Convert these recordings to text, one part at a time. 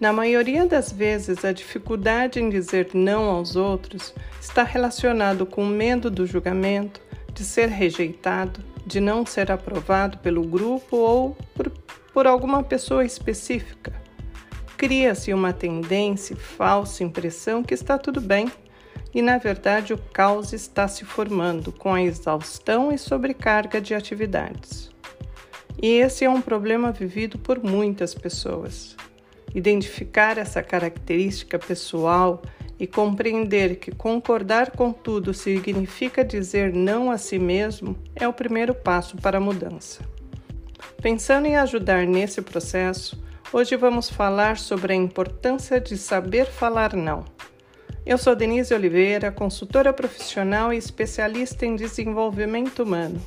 Na maioria das vezes, a dificuldade em dizer não aos outros está relacionado com o medo do julgamento, de ser rejeitado, de não ser aprovado pelo grupo ou por, por alguma pessoa específica. Cria-se uma tendência, falsa impressão que está tudo bem, e na verdade o caos está se formando com a exaustão e sobrecarga de atividades. E esse é um problema vivido por muitas pessoas. Identificar essa característica pessoal e compreender que concordar com tudo significa dizer não a si mesmo é o primeiro passo para a mudança. Pensando em ajudar nesse processo, hoje vamos falar sobre a importância de saber falar não. Eu sou Denise Oliveira, consultora profissional e especialista em desenvolvimento humano.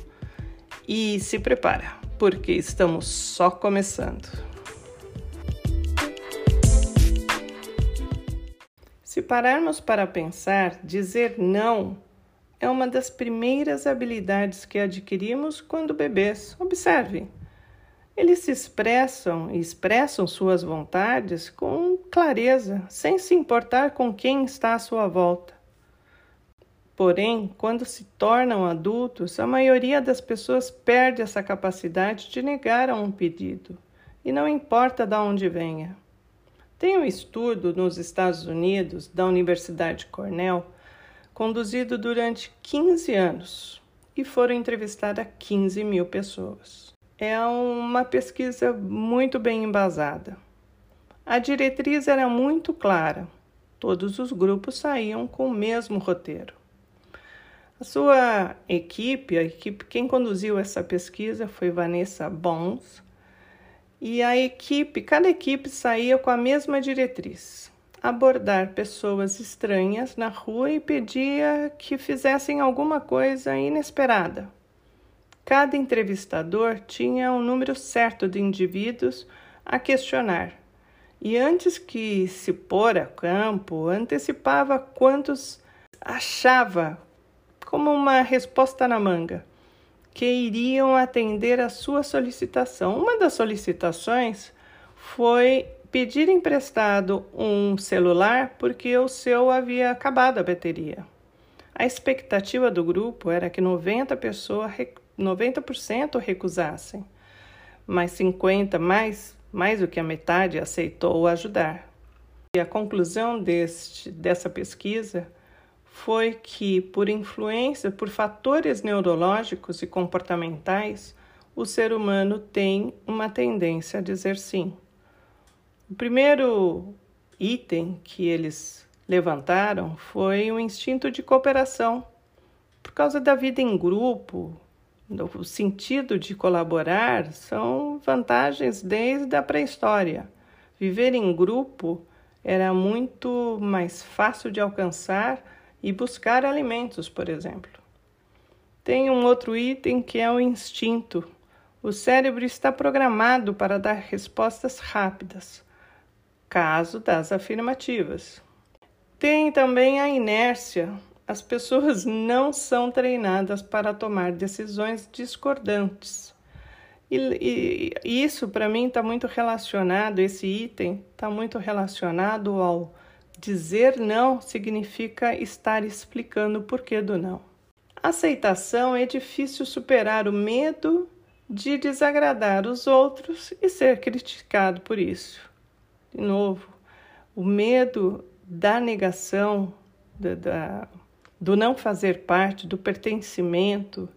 E se prepara, porque estamos só começando. Se pararmos para pensar, dizer não é uma das primeiras habilidades que adquirimos quando bebês. Observe. Eles se expressam e expressam suas vontades com clareza, sem se importar com quem está à sua volta. Porém, quando se tornam adultos, a maioria das pessoas perde essa capacidade de negar a um pedido, e não importa de onde venha. Tem um estudo nos Estados Unidos, da Universidade Cornell, conduzido durante 15 anos e foram entrevistadas 15 mil pessoas. É uma pesquisa muito bem embasada. A diretriz era muito clara, todos os grupos saíam com o mesmo roteiro. A sua equipe, a equipe, quem conduziu essa pesquisa foi Vanessa Bons, e a equipe, cada equipe saía com a mesma diretriz: abordar pessoas estranhas na rua e pedia que fizessem alguma coisa inesperada. Cada entrevistador tinha um número certo de indivíduos a questionar. E antes que se pôr a campo, antecipava quantos achava como uma resposta na manga que iriam atender a sua solicitação. Uma das solicitações foi pedir emprestado um celular porque o seu havia acabado a bateria. A expectativa do grupo era que 90 pessoas, 90% recusassem, mas 50 mais, mais do que a metade aceitou ajudar. E a conclusão deste, dessa pesquisa foi que, por influência, por fatores neurológicos e comportamentais, o ser humano tem uma tendência a dizer sim. O primeiro item que eles levantaram foi o instinto de cooperação. Por causa da vida em grupo, o sentido de colaborar são vantagens desde a pré-história. Viver em grupo era muito mais fácil de alcançar e buscar alimentos, por exemplo. Tem um outro item que é o instinto. O cérebro está programado para dar respostas rápidas, caso das afirmativas. Tem também a inércia. As pessoas não são treinadas para tomar decisões discordantes. E, e isso, para mim, está muito relacionado, esse item está muito relacionado ao Dizer não significa estar explicando o porquê do não. Aceitação é difícil superar o medo de desagradar os outros e ser criticado por isso. De novo, o medo da negação, da, da, do não fazer parte, do pertencimento,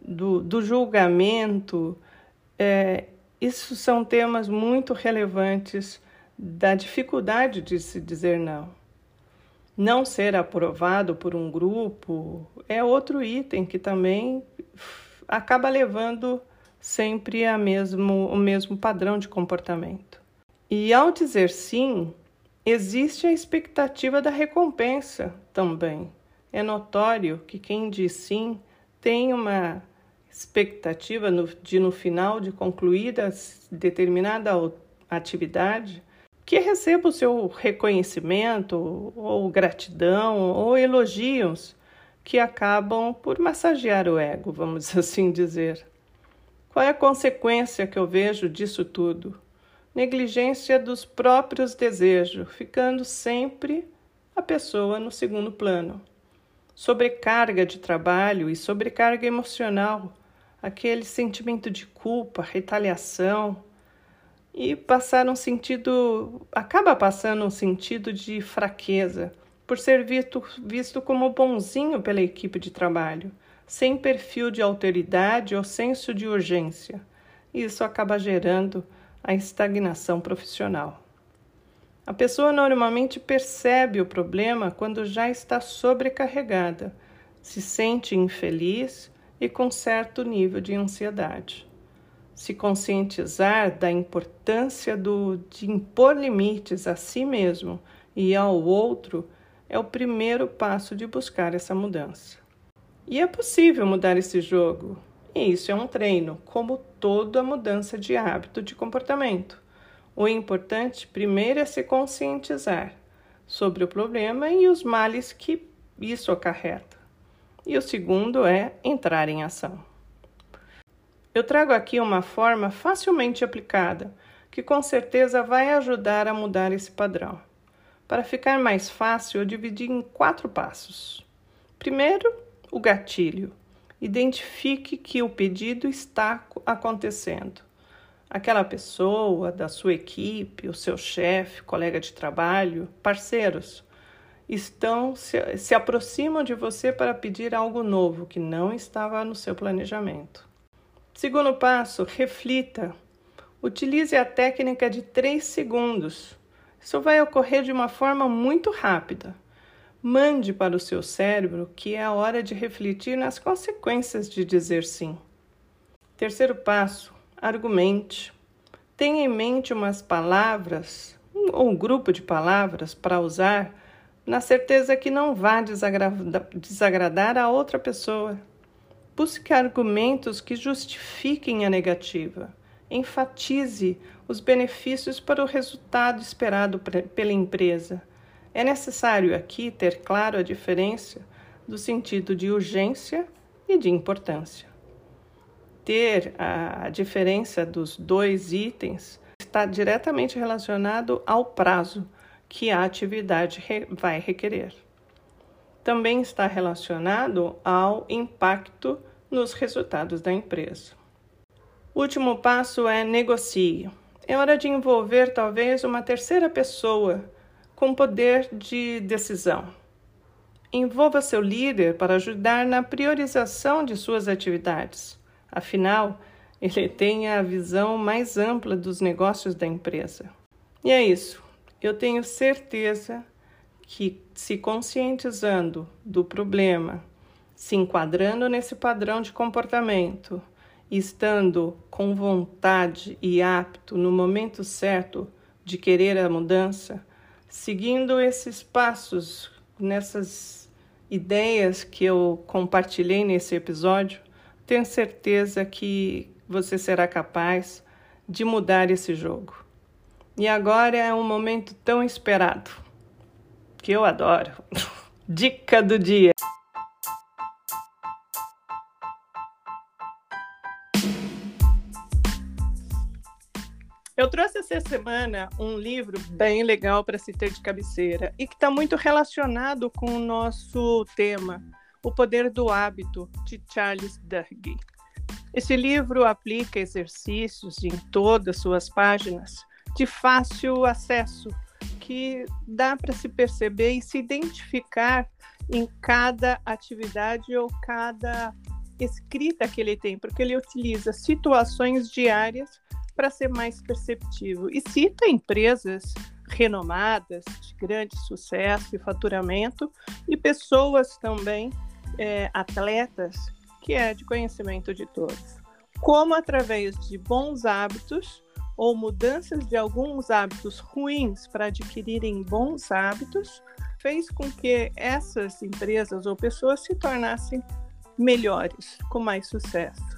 do, do julgamento, é, isso são temas muito relevantes da dificuldade de se dizer não. Não ser aprovado por um grupo é outro item que também acaba levando sempre a mesmo, o mesmo padrão de comportamento. E ao dizer sim, existe a expectativa da recompensa também. É notório que quem diz sim tem uma expectativa de, no final de concluída determinada atividade, que receba o seu reconhecimento, ou gratidão, ou elogios que acabam por massagear o ego, vamos assim dizer. Qual é a consequência que eu vejo disso tudo? negligência dos próprios desejos, ficando sempre a pessoa no segundo plano. Sobrecarga de trabalho e sobrecarga emocional, aquele sentimento de culpa, retaliação, e passar um sentido, acaba passando um sentido de fraqueza, por ser visto, visto como bonzinho pela equipe de trabalho, sem perfil de autoridade ou senso de urgência. Isso acaba gerando a estagnação profissional. A pessoa normalmente percebe o problema quando já está sobrecarregada, se sente infeliz e com certo nível de ansiedade se conscientizar da importância do, de impor limites a si mesmo e ao outro é o primeiro passo de buscar essa mudança. E é possível mudar esse jogo, e isso é um treino, como toda mudança de hábito de comportamento. O importante primeiro é se conscientizar sobre o problema e os males que isso acarreta. E o segundo é entrar em ação. Eu trago aqui uma forma facilmente aplicada, que com certeza vai ajudar a mudar esse padrão. Para ficar mais fácil, eu dividi em quatro passos. Primeiro, o gatilho. Identifique que o pedido está acontecendo. Aquela pessoa da sua equipe, o seu chefe, colega de trabalho, parceiros, estão se, se aproximam de você para pedir algo novo que não estava no seu planejamento. Segundo passo, reflita. Utilize a técnica de 3 segundos. Isso vai ocorrer de uma forma muito rápida. Mande para o seu cérebro que é a hora de refletir nas consequências de dizer sim. Terceiro passo, argumente. Tenha em mente umas palavras ou um grupo de palavras para usar na certeza que não vá desagradar a outra pessoa. Busque argumentos que justifiquem a negativa. Enfatize os benefícios para o resultado esperado pela empresa. É necessário aqui ter claro a diferença do sentido de urgência e de importância. Ter a diferença dos dois itens está diretamente relacionado ao prazo que a atividade vai requerer. Também está relacionado ao impacto nos resultados da empresa. O último passo é negocie. É hora de envolver talvez uma terceira pessoa com poder de decisão. Envolva seu líder para ajudar na priorização de suas atividades. Afinal, ele tem a visão mais ampla dos negócios da empresa. E é isso. Eu tenho certeza que, se conscientizando do problema, se enquadrando nesse padrão de comportamento, estando com vontade e apto no momento certo de querer a mudança, seguindo esses passos, nessas ideias que eu compartilhei nesse episódio, tenho certeza que você será capaz de mudar esse jogo. E agora é um momento tão esperado, que eu adoro. Dica do dia. Eu trouxe essa semana um livro bem legal para se ter de cabeceira e que está muito relacionado com o nosso tema, O Poder do Hábito, de Charles Duhigg. Esse livro aplica exercícios em todas suas páginas de fácil acesso, que dá para se perceber e se identificar em cada atividade ou cada escrita que ele tem, porque ele utiliza situações diárias para ser mais perceptivo. E cita empresas renomadas, de grande sucesso e faturamento, e pessoas também, é, atletas, que é de conhecimento de todos. Como, através de bons hábitos ou mudanças de alguns hábitos ruins para adquirirem bons hábitos, fez com que essas empresas ou pessoas se tornassem melhores, com mais sucesso.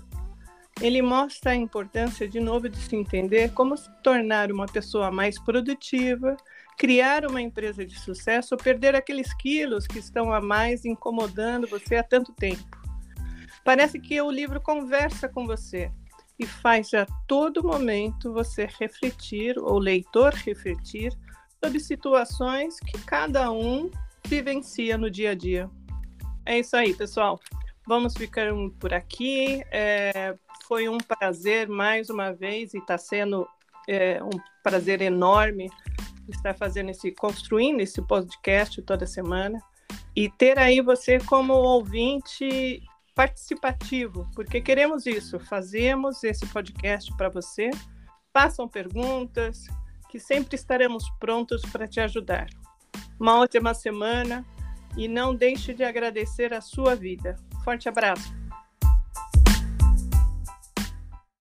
Ele mostra a importância, de novo, de se entender como se tornar uma pessoa mais produtiva, criar uma empresa de sucesso ou perder aqueles quilos que estão a mais incomodando você há tanto tempo. Parece que o livro conversa com você e faz a todo momento você refletir, ou leitor refletir, sobre situações que cada um vivencia no dia a dia. É isso aí, pessoal. Vamos ficando por aqui. É, foi um prazer mais uma vez e está sendo é, um prazer enorme estar fazendo esse, construindo esse podcast toda semana e ter aí você como ouvinte participativo, porque queremos isso, fazemos esse podcast para você. Façam perguntas, que sempre estaremos prontos para te ajudar. Uma ótima semana e não deixe de agradecer a sua vida. Forte abraço!